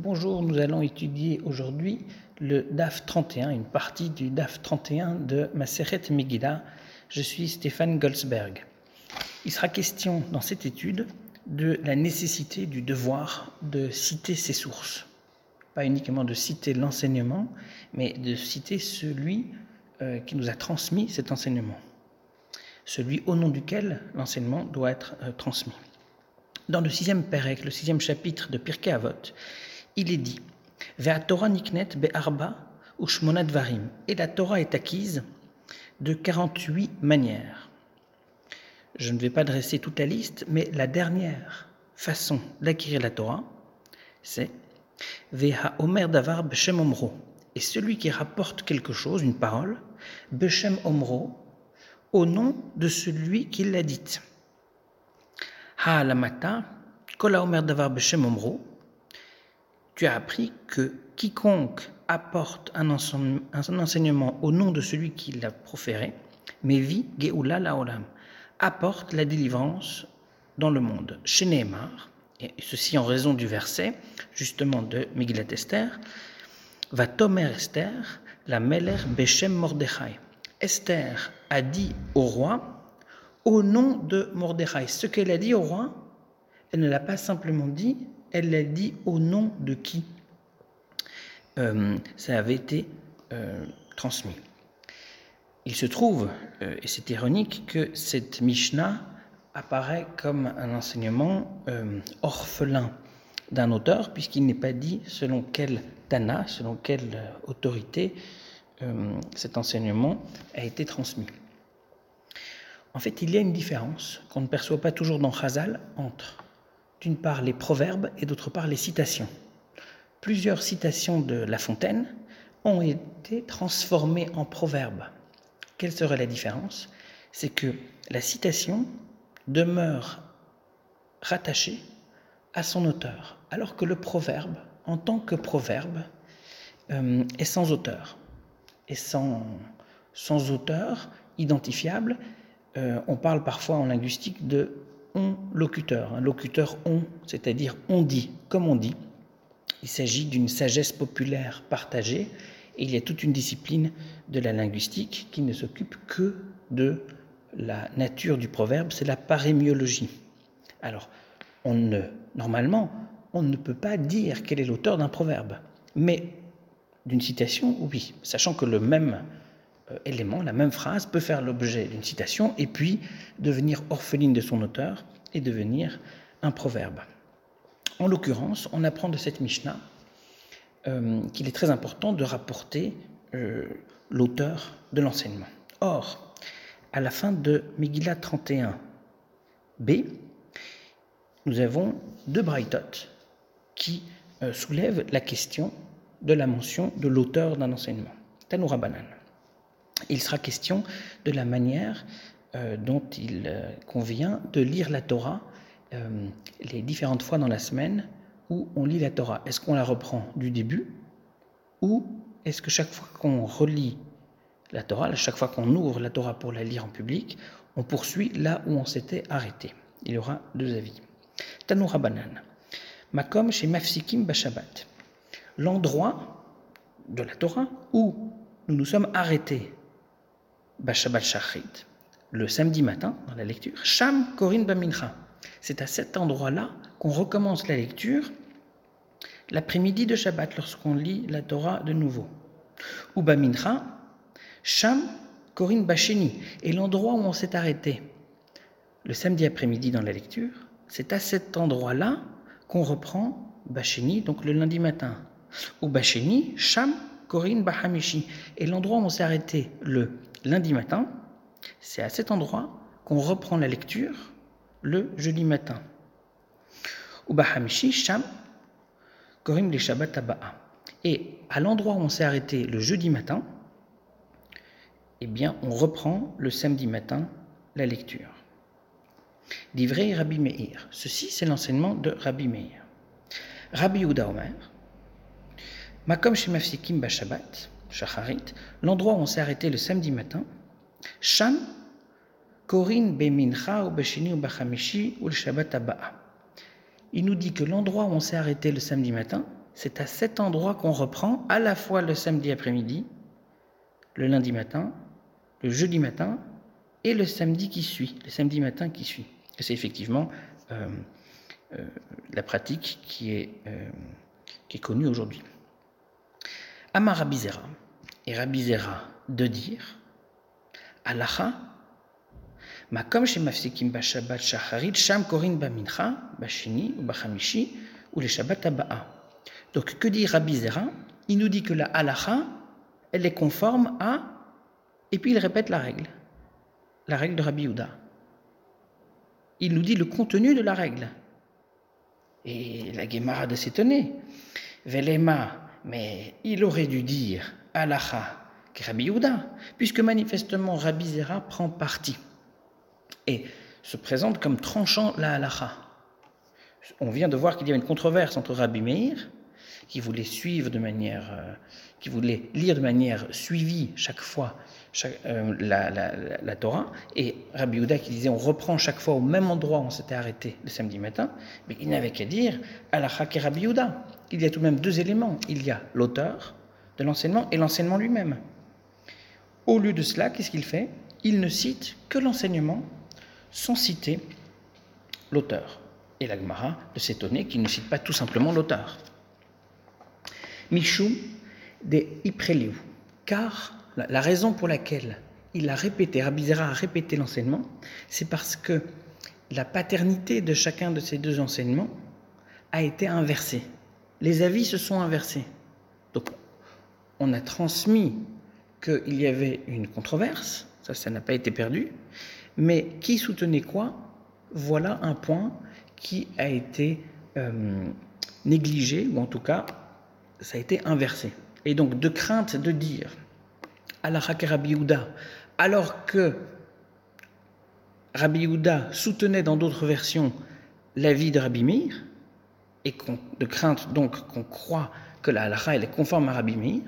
Bonjour, nous allons étudier aujourd'hui le DAF 31, une partie du DAF 31 de Maseret Megillah. Je suis Stéphane Goldsberg. Il sera question dans cette étude de la nécessité du devoir de citer ses sources. Pas uniquement de citer l'enseignement, mais de citer celui euh, qui nous a transmis cet enseignement, celui au nom duquel l'enseignement doit être euh, transmis. Dans le sixième Pérec, le sixième chapitre de Pirkei Avot, il est dit Torah niknet be'arba varim. Et la Torah est acquise de 48 manières. Je ne vais pas dresser toute la liste, mais la dernière façon d'acquérir la Torah, c'est Veha Omer Davar Beshem. Et celui qui rapporte quelque chose, une parole, Beshem Omro, au nom de celui qui l'a dite. Ha'alamata, Kola Omer Davar Beshem Omro, tu as appris que quiconque apporte un enseignement au nom de celui qui l'a proféré, Mevi Geoula Laolam, apporte la délivrance dans le monde. Chez Nehemar, et ceci en raison du verset, justement de Megillat Esther, va Tomer Esther, la Meler Beshem Mordechai. Esther a dit au roi, au nom de Mordechai. Ce qu'elle a dit au roi, elle ne l'a pas simplement dit, elle l'a dit au nom de qui? Euh, ça avait été euh, transmis. Il se trouve, euh, et c'est ironique, que cette Mishnah apparaît comme un enseignement orphelin d'un auteur, puisqu'il n'est pas dit selon quel Tana, selon quelle autorité cet enseignement a été transmis. En fait, il y a une différence qu'on ne perçoit pas toujours dans Chazal entre, d'une part, les proverbes et d'autre part, les citations. Plusieurs citations de La Fontaine ont été transformées en proverbes. Quelle serait la différence? C'est que la citation demeure rattachée à son auteur, alors que le proverbe, en tant que proverbe, euh, est sans auteur. Et sans, auteur identifiable, euh, on parle parfois en linguistique de on locuteur, un locuteur on, c'est-à-dire on dit, comme on dit. Il s'agit d'une sagesse populaire partagée et il y a toute une discipline de la linguistique qui ne s'occupe que de la nature du proverbe, c'est la parémiologie. Alors, on normalement, on ne peut pas dire quel est l'auteur d'un proverbe, mais d'une citation, oui, sachant que le même élément, la même phrase peut faire l'objet d'une citation et puis devenir orpheline de son auteur et devenir un proverbe. En l'occurrence, on apprend de cette Mishnah euh, qu'il est très important de rapporter euh, l'auteur de l'enseignement. Or, à la fin de Megillah 31b, nous avons deux braïtot qui soulèvent la question de la mention de l'auteur d'un enseignement. Tanoura Banan il sera question de la manière euh, dont il euh, convient de lire la Torah euh, les différentes fois dans la semaine où on lit la Torah. Est-ce qu'on la reprend du début ou est-ce que chaque fois qu'on relit la Torah, chaque fois qu'on ouvre la Torah pour la lire en public, on poursuit là où on s'était arrêté? Il y aura deux avis. Tanoura Banan. Makom chez Mafsikim Bashabat. L'endroit de la Torah où nous nous sommes arrêtés Shachrit, le samedi matin dans la lecture, Sham Korin Bamincha. C'est à cet endroit-là qu'on recommence la lecture l'après-midi de Shabbat lorsqu'on lit la Torah de nouveau. Ou Bamincha, Sham Korin Basheni. Et l'endroit où on s'est arrêté le samedi après-midi dans la lecture, c'est à cet endroit-là qu'on reprend Basheni, donc le lundi matin. Ou Basheni, Sham Korin Bahamishi. Et l'endroit où on s'est arrêté le lundi matin, c'est à cet endroit qu'on reprend la lecture le jeudi matin. Et à l'endroit où on s'est arrêté le jeudi matin, eh bien, on reprend le samedi matin la lecture. Livré Rabbi Meir. Ceci, c'est l'enseignement de Rabbi Meir. Rabbi Uda Omer. Makom Shemafsikim Bashabat. L'endroit où on s'est arrêté le samedi matin. Il nous dit que l'endroit où on s'est arrêté le samedi matin, c'est à cet endroit qu'on reprend à la fois le samedi après-midi, le lundi matin, le jeudi matin et le samedi qui suit, le samedi matin qui suit. c'est effectivement euh, euh, la pratique qui est, euh, qui est connue aujourd'hui. Amar Rabizera, et Rabizera de dire, Alacha, Makom shemafsikim bashabat shacharit, sham korin bamincha, bashini ou bachamishi, ou les shabbat aba'a. Donc, que dit Rabizera Il nous dit que la halacha, elle est conforme à. Et puis il répète la règle, la règle de Rabbi Yehuda. Il nous dit le contenu de la règle. Et la Gemara de s'étonner. Velema, mais il aurait dû dire halacha que Rabbi Yehuda, puisque manifestement Rabbi Zera prend parti et se présente comme tranchant la halacha. On vient de voir qu'il y a une controverse entre Rabbi Meir qui voulait suivre de manière, euh, qui voulait lire de manière suivie chaque fois euh, la, Torah, et Rabbi Yehuda qui disait on reprend chaque fois au même endroit où on s'était arrêté le samedi matin, mais il n'avait qu'à dire et Rabbi Yehuda. Il y a tout de même deux éléments. Il y a l'auteur de l'enseignement et l'enseignement lui-même. Au lieu de cela, qu'est-ce qu'il fait? Il ne cite que l'enseignement sans citer l'auteur. Et l'Agmara de s'étonner qu'il ne cite pas tout simplement l'auteur. Michou de Ipreliou. Car la, raison pour laquelle il a répété, Rabizera a répété l'enseignement, c'est parce que la paternité de chacun de ces deux enseignements a été inversée. Les avis se sont inversés. Donc, on a transmis qu'il y avait une controverse, ça, ça n'a pas été perdu, mais qui soutenait quoi? Voilà un point qui a été euh, négligé, ou en tout cas ça a été inversé. Et donc, de crainte de dire à la Rabbi Yehuda, alors que Rabbi Yehuda soutenait dans d'autres versions l'avis de Rabbi Meir, et de crainte donc qu'on croit que la halakha est conforme à Rabbi Meir,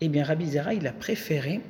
eh bien Rabbi Zera il a préféré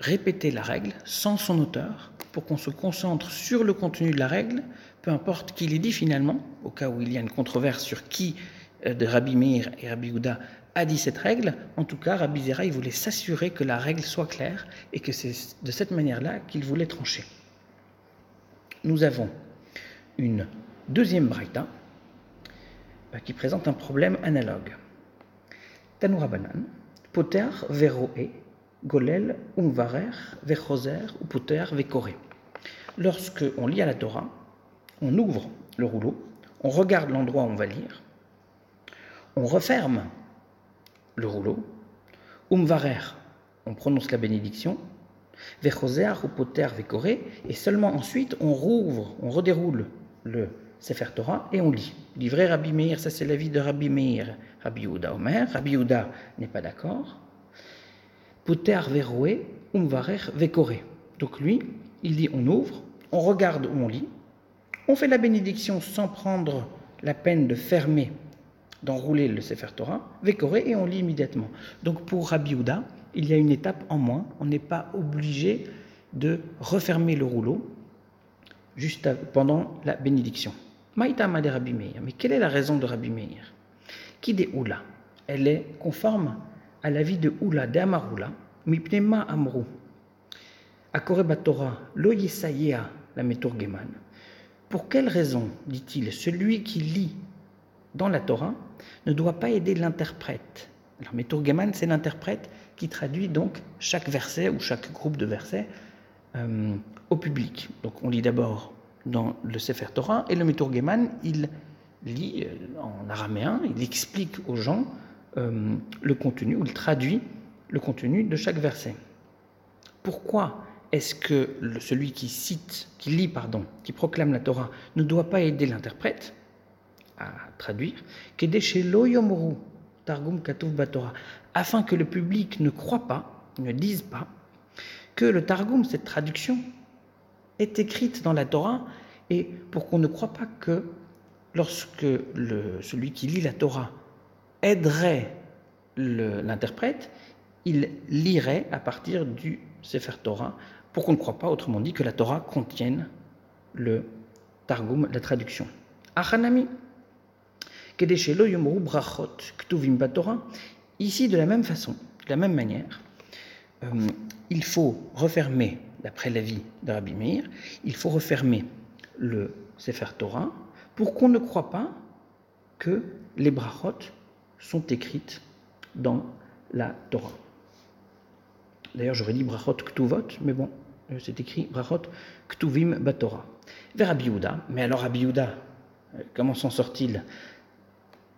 répéter la règle sans son auteur pour qu'on se concentre sur le contenu de la règle, peu importe qui l'ait dit finalement, au cas où il y a une controverse sur qui euh, de Rabbi Meir et Rabbi Houda a dit cette règle, en tout cas, Rabbi Zera, il voulait s'assurer que la règle soit claire et que c'est de cette manière-là qu'il voulait trancher. Nous avons une deuxième braïta euh, qui présente un problème analogue. Tanoura banan, poter veroe, golel umvarer, vechoser ou poter vekore. Lorsque on lit à la Torah, on ouvre le rouleau, on regarde l'endroit où on va lire, on referme le rouleau. Umvarer, on prononce la bénédiction. Vechoser ou poter vekoré, et seulement ensuite on rouvre, on redéroule le Sefer Torah et on lit. Livré Rabbi Meir, ça c'est l'avis de Rabbi Meir. Rabbi Yehuda Omer, Rabbi Yehuda n'est pas d'accord. Poter veroé, umvarer vekoré. Donc lui, il dit on ouvre, on regarde où on lit, on fait la bénédiction sans prendre la peine de fermer d'enrouler le Sefer Torah, Vekoré, et on lit immédiatement. Donc pour Rabbi Houda, il y a une étape en moins. On n'est pas obligé de refermer le rouleau juste pendant la bénédiction. Maïtama de Rabbi Meir. Mais quelle est la raison de Rabbi Meir Qui de Oula? Elle est conforme à l'avis de Oula, de Amaroula, Mipnema Amrou. Akoreba Torah, lo la Geman. Pour quelle raison, dit-il, celui qui lit dans la Torah ne doit pas aider l'interprète? Alors, Meturgeman, c'est l'interprète qui traduit donc chaque verset ou chaque groupe de versets euh, au public. Donc, on lit d'abord dans le Sefer Torah et le Meturgeman, il lit euh, en araméen, il explique aux gens euh, le contenu, ou il traduit le contenu de chaque verset. Pourquoi est-ce que celui qui cite, qui lit, pardon, qui proclame la Torah, ne doit pas aider l'interprète à traduire, Targum afin que le public ne croit pas, ne dise pas, que le Targum, cette traduction, est écrite dans la Torah, et pour qu'on ne croit pas que lorsque celui qui lit la Torah aiderait l'interprète, il lirait à partir du Sefer Torah, pour qu'on ne croit pas, autrement dit, que la Torah contienne le Targum, la traduction. Achanami, Kedeshelo yomru brachot ktuvim batora. Ici, de la même façon, de la même manière, euh, il faut refermer, d'après l'avis de Rabbi il faut refermer le Sefer Torah pour qu'on ne croit pas que les brachot sont écrites dans la Torah. D'ailleurs, j'aurais dit brachot ktuvot, mais bon, euh, c'est écrit brachot ktuvim batora. Vers Abiyuda, mais alors Abiyuda, euh, comment s'en sort-il?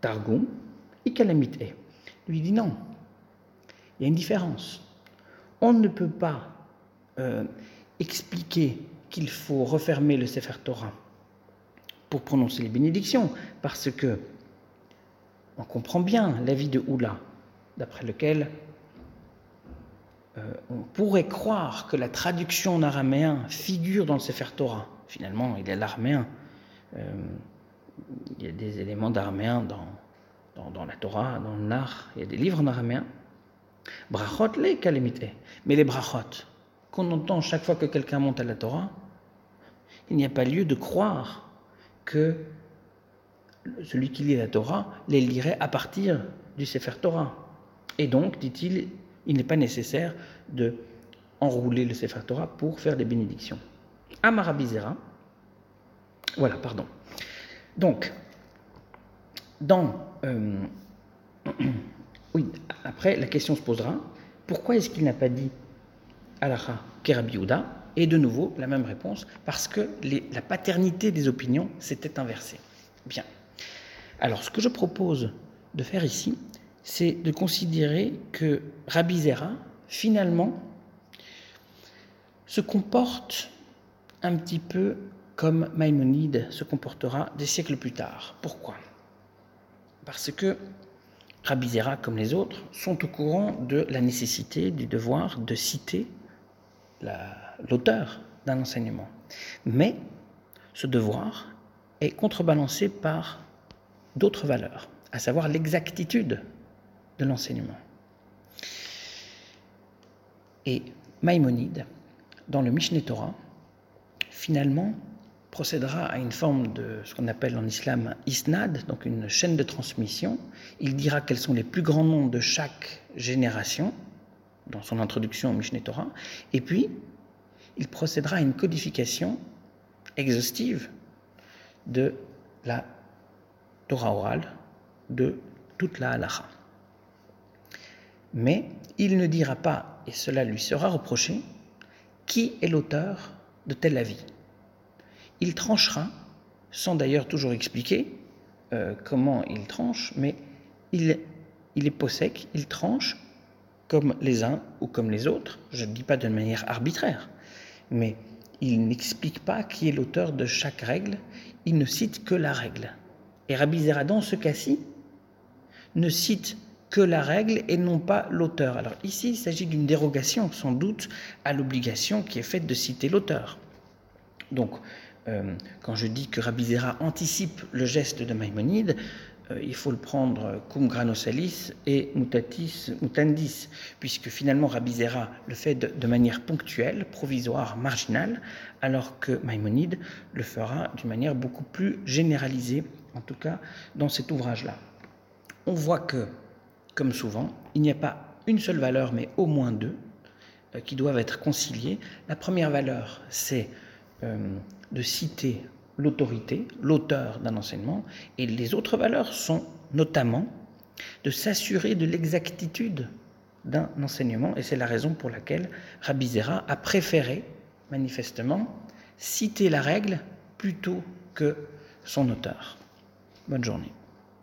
Targum et Kalamite. Lui dit non, il y a une différence. On ne peut pas euh, expliquer qu'il faut refermer le Sefer Torah pour prononcer les bénédictions, parce que on comprend bien l'avis de Oula, d'après lequel euh, on pourrait croire que la traduction en araméen figure dans le Sefer Torah. Finalement, il est l'araméen. Euh, il y a des éléments d'araméen dans, dans, la Torah, dans le Nar, il y a des livres en araméen. Brachot, les calamité. Mais les brachot, qu'on entend chaque fois que quelqu'un monte à la Torah, il n'y a pas lieu de croire que celui qui lit la Torah les lirait à partir du Sefer Torah. Et donc, dit-il, il n'est pas nécessaire de enrouler le Sefer Torah pour faire des bénédictions. Amarabizera, voilà, pardon. Donc, dans. Euh, oui, après, la question se posera pourquoi est-ce qu'il n'a pas dit Alaha Kerabiouda Et de nouveau, la même réponse parce que la paternité des opinions s'était inversée. Bien. Alors, ce que je propose de faire ici, c'est de considérer que Rabbi Zera, finalement, se comporte un petit peu comme Maïmonide se comportera des siècles plus tard. Pourquoi? Parce que Rabbi Zera, comme les autres, sont au courant de la nécessité, du devoir de citer l'auteur d'un enseignement. Mais ce devoir est contrebalancé par d'autres valeurs, à savoir l'exactitude de l'enseignement. Et Maïmonide, dans le Mishneh Torah, finalement, procédera à une forme de ce qu'on appelle en islam isnad, donc une chaîne de transmission. Il dira quels sont les plus grands noms de chaque génération, dans son introduction au Mishneh Torah, et puis il procédera à une codification exhaustive de la Torah orale, de toute la halacha. Mais il ne dira pas, et cela lui sera reproché, qui est l'auteur de tel avis. Il tranchera, sans d'ailleurs toujours expliquer euh, comment il tranche, mais il, il est possèque, il tranche comme les uns ou comme les autres, je ne dis pas de manière arbitraire, mais il n'explique pas qui est l'auteur de chaque règle, il ne cite que la règle. Et Rabbi Zera, dans ce cas-ci, ne cite que la règle et non pas l'auteur. Alors ici, il s'agit d'une dérogation, sans doute, à l'obligation qui est faite de citer l'auteur. Donc, euh, quand je dis que Rabbi Zera anticipe le geste de Maïmonide, il faut le prendre cum grano salis et mutatis mutandis, puisque finalement Rabbi Zera le fait de, de, manière ponctuelle, provisoire, marginale, alors que Maïmonide le fera d'une manière beaucoup plus généralisée, en tout cas dans cet ouvrage-là. On voit que comme souvent, il n'y a pas une seule valeur, mais au moins deux, euh, qui doivent être conciliées. La première valeur, c'est euh, de citer l'autorité, l'auteur d'un enseignement, et les autres valeurs sont notamment de s'assurer de l'exactitude d'un enseignement, et c'est la raison pour laquelle Rabbi Zera a préféré, manifestement, citer la règle plutôt que son auteur. Bonne journée.